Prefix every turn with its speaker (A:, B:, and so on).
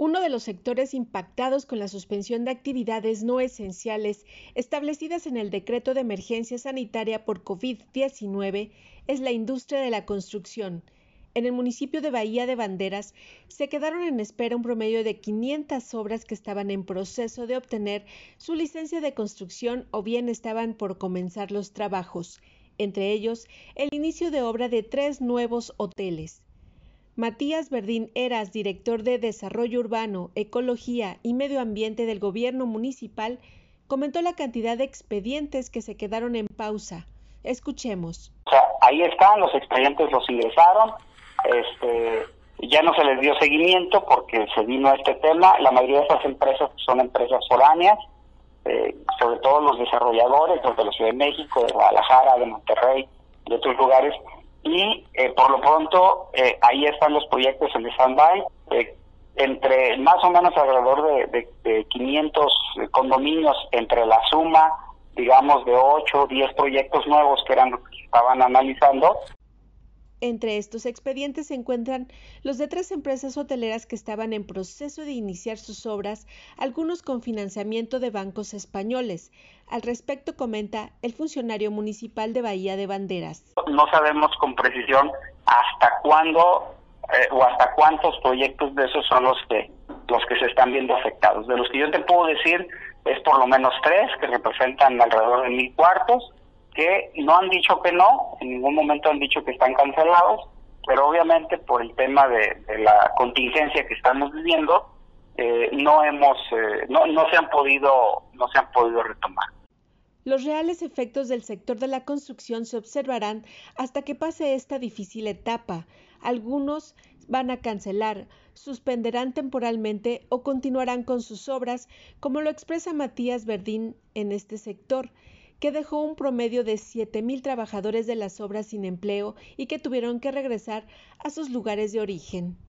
A: uno de los sectores impactados con la suspensión de actividades no esenciales establecidas en el decreto de emergencia sanitaria por COVID-19 es la industria de la construcción. En el municipio de Bahía de Banderas se quedaron en espera un promedio de 500 obras que estaban en proceso de obtener su licencia de construcción o bien estaban por comenzar los trabajos, entre ellos el inicio de obra de tres nuevos hoteles. Matías Verdín Eras, director de Desarrollo Urbano, Ecología y Medio Ambiente del Gobierno Municipal, comentó la cantidad de expedientes que se quedaron en pausa. Escuchemos.
B: ahí están, los expedientes los ingresaron, este, ya no se les dio seguimiento porque se vino este tema. La mayoría de esas empresas son empresas foráneas, eh, sobre todo los desarrolladores, los de la Ciudad de México, de Guadalajara, de Monterrey, de otros lugares, y eh, por lo pronto eh, ahí están los proyectos en stand-by. Eh, entre más o menos alrededor de, de, 500 condominios entre la suma, digamos, de 8 o 10 proyectos nuevos que eran que estaban analizando,
A: entre estos expedientes se encuentran los de tres empresas hoteleras que estaban en proceso de iniciar sus obras, algunos con financiamiento de bancos españoles. Al respecto comenta el funcionario municipal de Bahía de Banderas.
B: No sabemos con precisión hasta cuándo eh, o hasta cuántos proyectos de esos son los que los que se están viendo afectados. De los que yo te puedo decir es por lo menos tres que representan alrededor de mil cuartos que no han dicho que no, en ningún momento han dicho que están cancelados, pero obviamente por el tema de, la contingencia que estamos viviendo, eh, no hemos, eh, no, no se han podido, no se han podido retomar.
A: Los reales efectos del sector de la construcción se observarán hasta que pase esta difícil etapa. Algunos van a cancelar, suspenderán temporalmente o continuarán con sus obras, como lo expresa Matías Verdín en este sector que dejó un promedio de 7.000 trabajadores de las obras sin empleo y que tuvieron que regresar a sus lugares de origen.